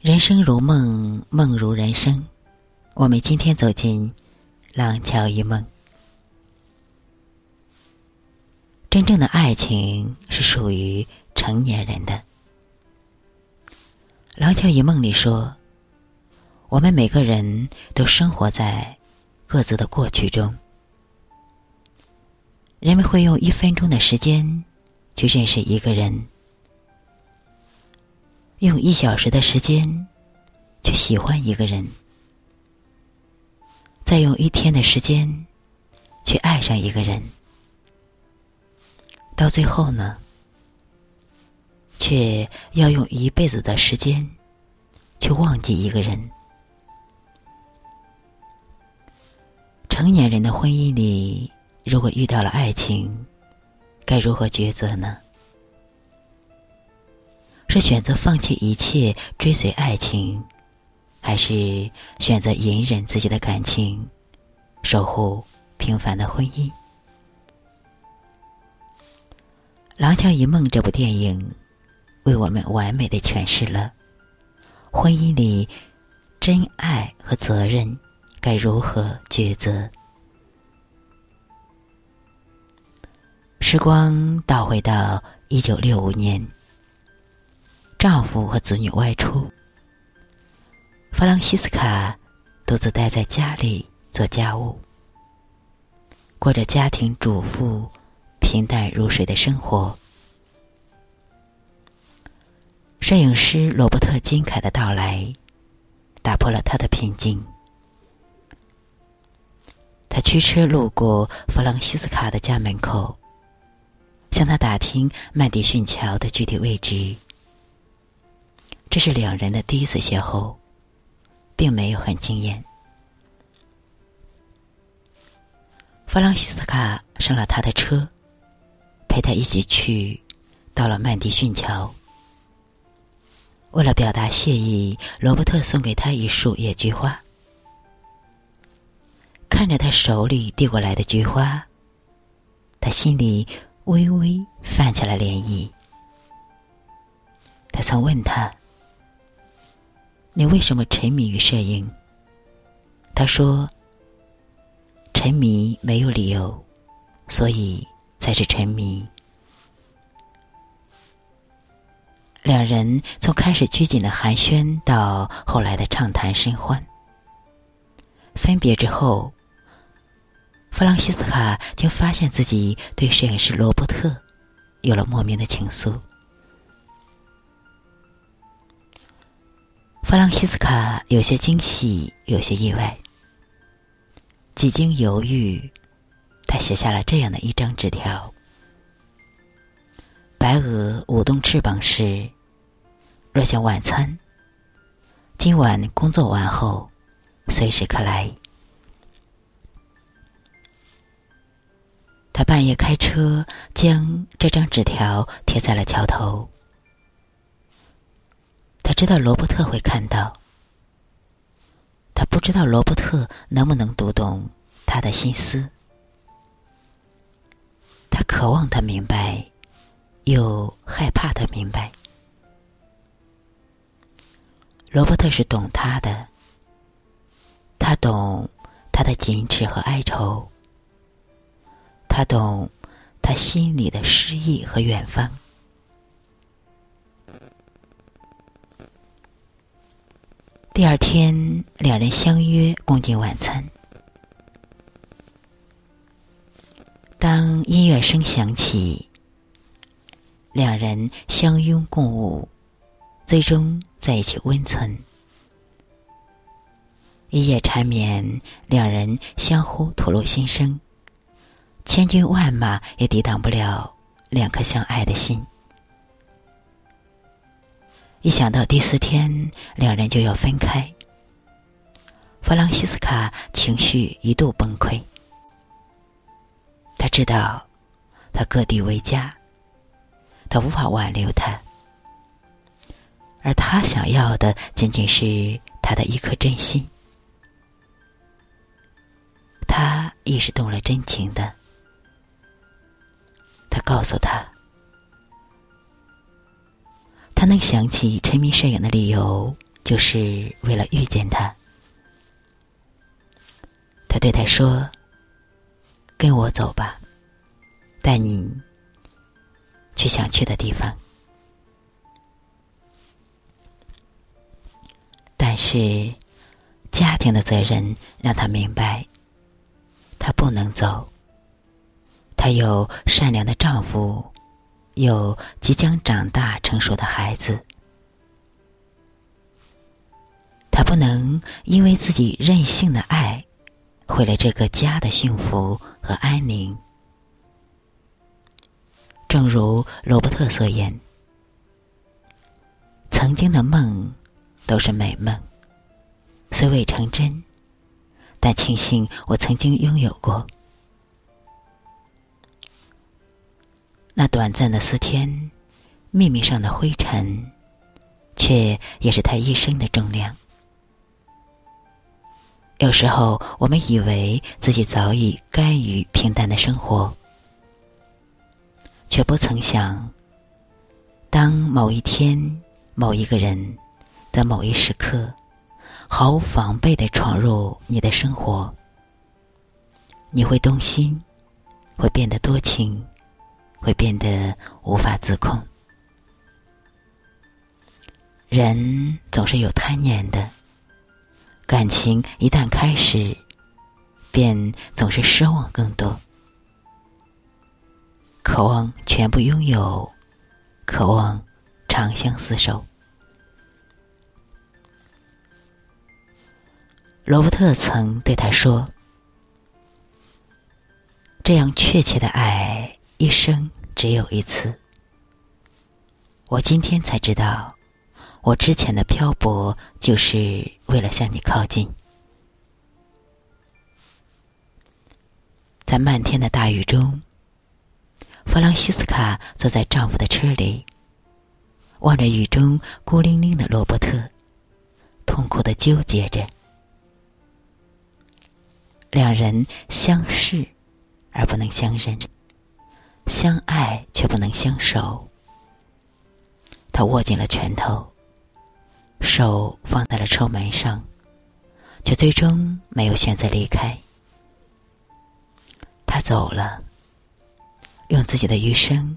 人生如梦，梦如人生。我们今天走进《廊桥遗梦》。真正的爱情是属于成年人的。《廊桥遗梦》里说，我们每个人都生活在各自的过去中。人们会用一分钟的时间去认识一个人。用一小时的时间去喜欢一个人，再用一天的时间去爱上一个人，到最后呢，却要用一辈子的时间去忘记一个人。成年人的婚姻里，如果遇到了爱情，该如何抉择呢？是选择放弃一切追随爱情，还是选择隐忍自己的感情，守护平凡的婚姻？《廊桥遗梦》这部电影为我们完美的诠释了婚姻里真爱和责任该如何抉择。时光倒回到一九六五年。丈夫和子女外出，弗朗西斯卡独自待在家里做家务，过着家庭主妇平淡如水的生活。摄影师罗伯特金凯的到来，打破了他的平静。他驱车路过弗朗西斯卡的家门口，向他打听麦迪逊桥的具体位置。这是两人的第一次邂逅，并没有很惊艳。弗朗西斯卡上了他的车，陪他一起去到了曼迪逊桥。为了表达谢意，罗伯特送给他一束野菊花。看着他手里递过来的菊花，他心里微微泛起了涟漪。他曾问他。你为什么沉迷于摄影？他说：“沉迷没有理由，所以才是沉迷。”两人从开始拘谨的寒暄到后来的畅谈甚欢。分别之后，弗朗西斯卡竟发现自己对摄影师罗伯特有了莫名的情愫。弗朗西斯卡有些惊喜，有些意外。几经犹豫，他写下了这样的一张纸条：“白鹅舞动翅膀时，若想晚餐，今晚工作完后，随时可来。”他半夜开车，将这张纸条贴在了桥头。他知道罗伯特会看到，他不知道罗伯特能不能读懂他的心思。他渴望他明白，又害怕他明白。罗伯特是懂他的，他懂他的矜持和哀愁，他懂他心里的诗意和远方。第二天，两人相约共进晚餐。当音乐声响起，两人相拥共舞，最终在一起温存。一夜缠绵，两人相互吐露心声，千军万马也抵挡不了两颗相爱的心。一想到第四天两人就要分开，弗朗西斯卡情绪一度崩溃。他知道，他各地为家，他无法挽留他，而他想要的仅仅是他的一颗真心。他亦是动了真情的，他告诉他。他能想起沉迷摄影的理由，就是为了遇见他。他对他说：“跟我走吧，带你去想去的地方。”但是，家庭的责任让他明白，他不能走。他有善良的丈夫，有即将长大成熟的孩子。他不能因为自己任性的爱，毁了这个家的幸福和安宁。正如罗伯特所言：“曾经的梦都是美梦，虽未成真，但庆幸我曾经拥有过。”那短暂的四天，秘密上的灰尘，却也是他一生的重量。有时候，我们以为自己早已甘于平淡的生活，却不曾想，当某一天、某一个人的某一时刻，毫无防备的闯入你的生活，你会动心，会变得多情，会变得无法自控。人总是有贪念的。感情一旦开始，便总是奢望更多，渴望全部拥有，渴望长相厮守。罗伯特曾对他说：“这样确切的爱，一生只有一次。”我今天才知道。我之前的漂泊，就是为了向你靠近。在漫天的大雨中，弗朗西斯卡坐在丈夫的车里，望着雨中孤零零的罗伯特，痛苦的纠结着。两人相视而不能相认，相爱却不能相守。他握紧了拳头。手放在了车门上，却最终没有选择离开。他走了，用自己的余生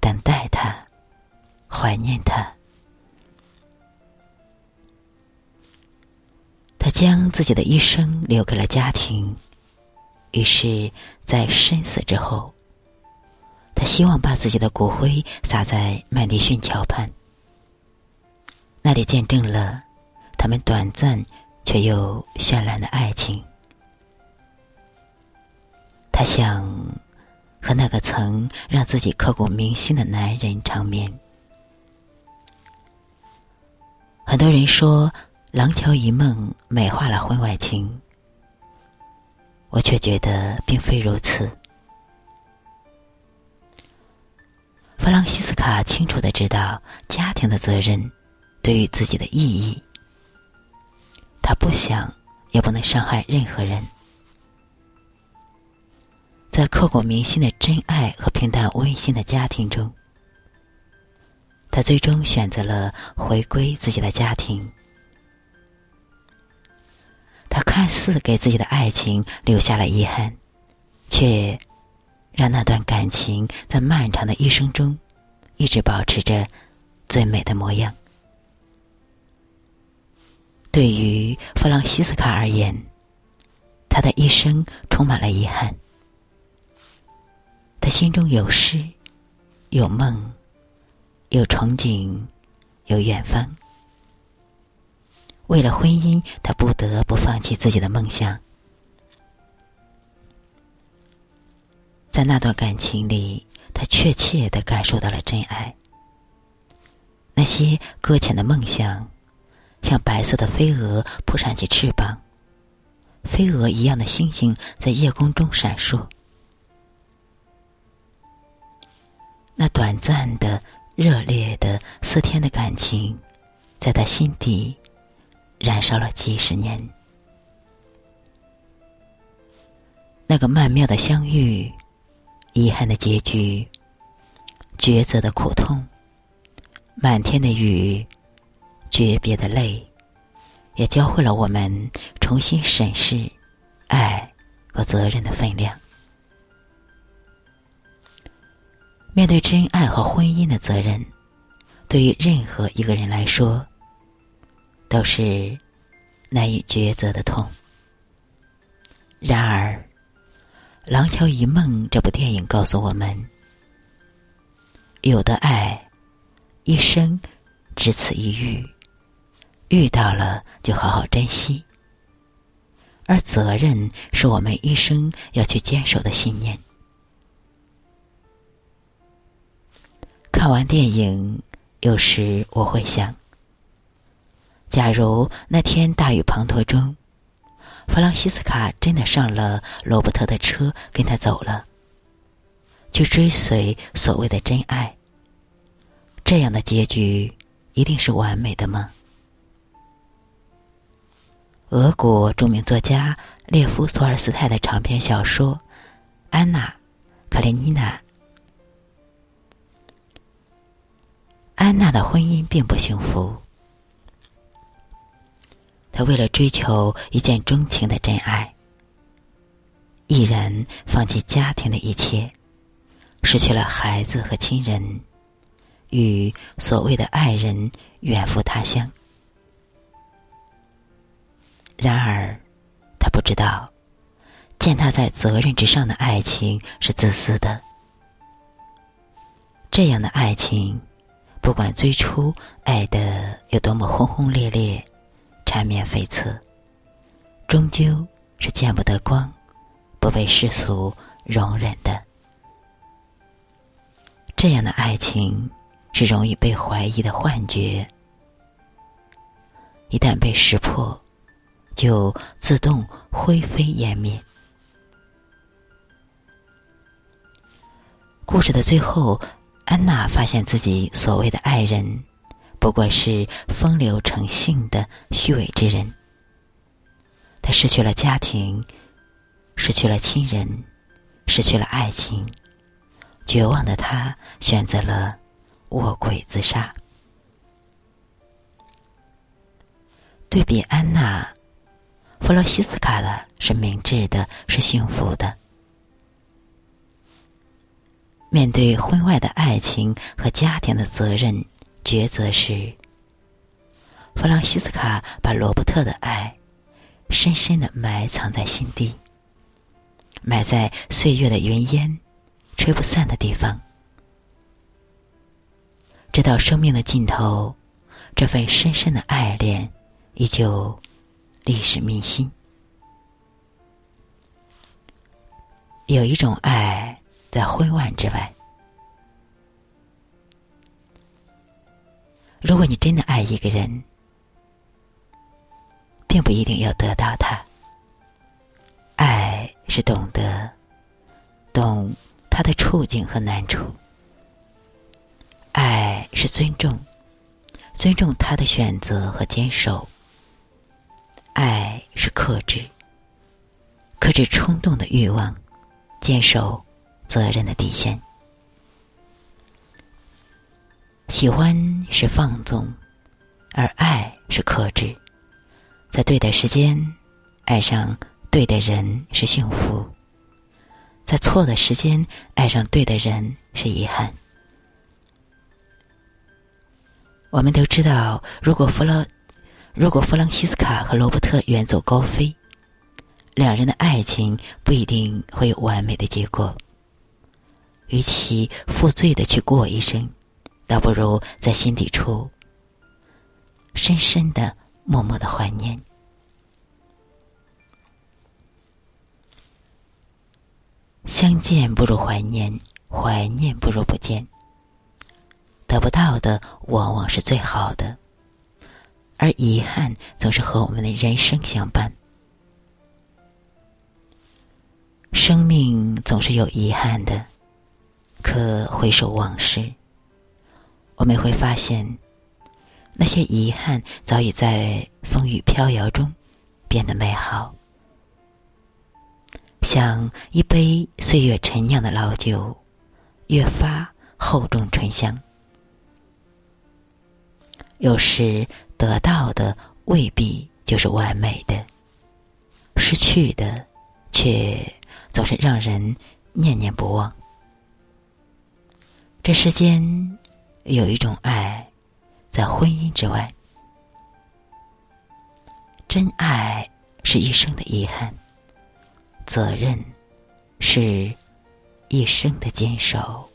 等待他，怀念他。他将自己的一生留给了家庭，于是，在生死之后，希望把自己的骨灰撒在麦迪逊桥畔。那里见证了他们短暂却又绚烂的爱情。他想和那个曾让自己刻骨铭心的男人长眠。很多人说《廊桥遗梦》美化了婚外情，我却觉得并非如此。弗朗西斯卡清楚的知道家庭的责任。对于自己的意义，他不想也不能伤害任何人。在刻骨铭心的真爱和平淡温馨的家庭中，他最终选择了回归自己的家庭。他看似给自己的爱情留下了遗憾，却让那段感情在漫长的一生中一直保持着最美的模样。对于弗朗西斯卡而言，他的一生充满了遗憾。他心中有诗，有梦，有憧憬，有远方。为了婚姻，他不得不放弃自己的梦想。在那段感情里，他确切的感受到了真爱。那些搁浅的梦想。像白色的飞蛾扑扇起翅膀，飞蛾一样的星星在夜空中闪烁。那短暂的、热烈的四天的感情，在他心底燃烧了几十年。那个曼妙的相遇，遗憾的结局，抉择的苦痛，满天的雨。诀别的泪，也教会了我们重新审视爱和责任的分量。面对真爱和婚姻的责任，对于任何一个人来说，都是难以抉择的痛。然而，《廊桥遗梦》这部电影告诉我们：有的爱，一生只此一遇，遇到了就好好珍惜；而责任是我们一生要去坚守的信念。看完电影，有时我会想：假如那天大雨滂沱中，弗朗西斯卡真的上了罗伯特的车，跟他走了，去追随所谓的真爱，这样的结局一定是完美的吗？俄国著名作家列夫·索尔斯泰的长篇小说《安娜·卡列尼娜》。安娜的婚姻并不幸福。他为了追求一见钟情的真爱，毅然放弃家庭的一切，失去了孩子和亲人，与所谓的爱人远赴他乡。然而，他不知道，践踏在责任之上的爱情是自私的。这样的爱情。不管最初爱的有多么轰轰烈烈、缠绵悱恻，终究是见不得光、不被世俗容忍的。这样的爱情是容易被怀疑的幻觉，一旦被识破，就自动灰飞烟灭。故事的最后。安娜发现自己所谓的爱人，不过是风流成性的虚伪之人。他失去了家庭，失去了亲人，失去了爱情。绝望的他选择了卧轨自杀。对比安娜，弗洛西斯卡的是明智的，是幸福的。面对婚外的爱情和家庭的责任抉择时，弗朗西斯卡把罗伯特的爱深深的埋藏在心底，埋在岁月的云烟吹不散的地方，直到生命的尽头，这份深深的爱恋依旧历史铭心。有一种爱。在婚外之外，如果你真的爱一个人，并不一定要得到他。爱是懂得，懂他的处境和难处；爱是尊重，尊重他的选择和坚守；爱是克制，克制冲动的欲望，坚守。责任的底线，喜欢是放纵，而爱是克制。在对的时间爱上对的人是幸福，在错的时间爱上对的人是遗憾。我们都知道，如果弗洛，如果弗朗西斯卡和罗伯特远走高飞，两人的爱情不一定会有完美的结果。与其负罪的去过一生，倒不如在心底处深深的、默默的怀念。相见不如怀念，怀念不如不见。得不到的往往是最好的，而遗憾总是和我们的人生相伴。生命总是有遗憾的。可回首往事，我们会发现，那些遗憾早已在风雨飘摇中变得美好，像一杯岁月陈酿的老酒，越发厚重醇香。有时得到的未必就是完美的，失去的却总是让人念念不忘。这世间有一种爱，在婚姻之外，真爱是一生的遗憾，责任是一生的坚守。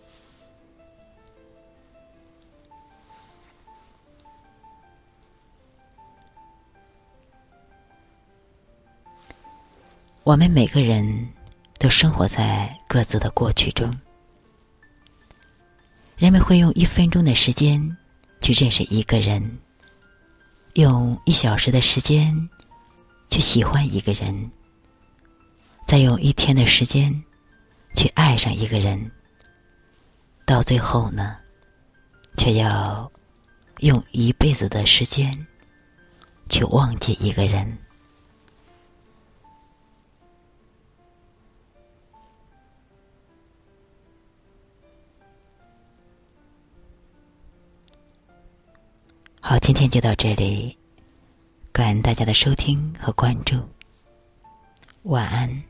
我们每个人都生活在各自的过去中。人们会用一分钟的时间去认识一个人，用一小时的时间去喜欢一个人，再用一天的时间去爱上一个人，到最后呢，却要用一辈子的时间去忘记一个人。好，今天就到这里，感恩大家的收听和关注，晚安。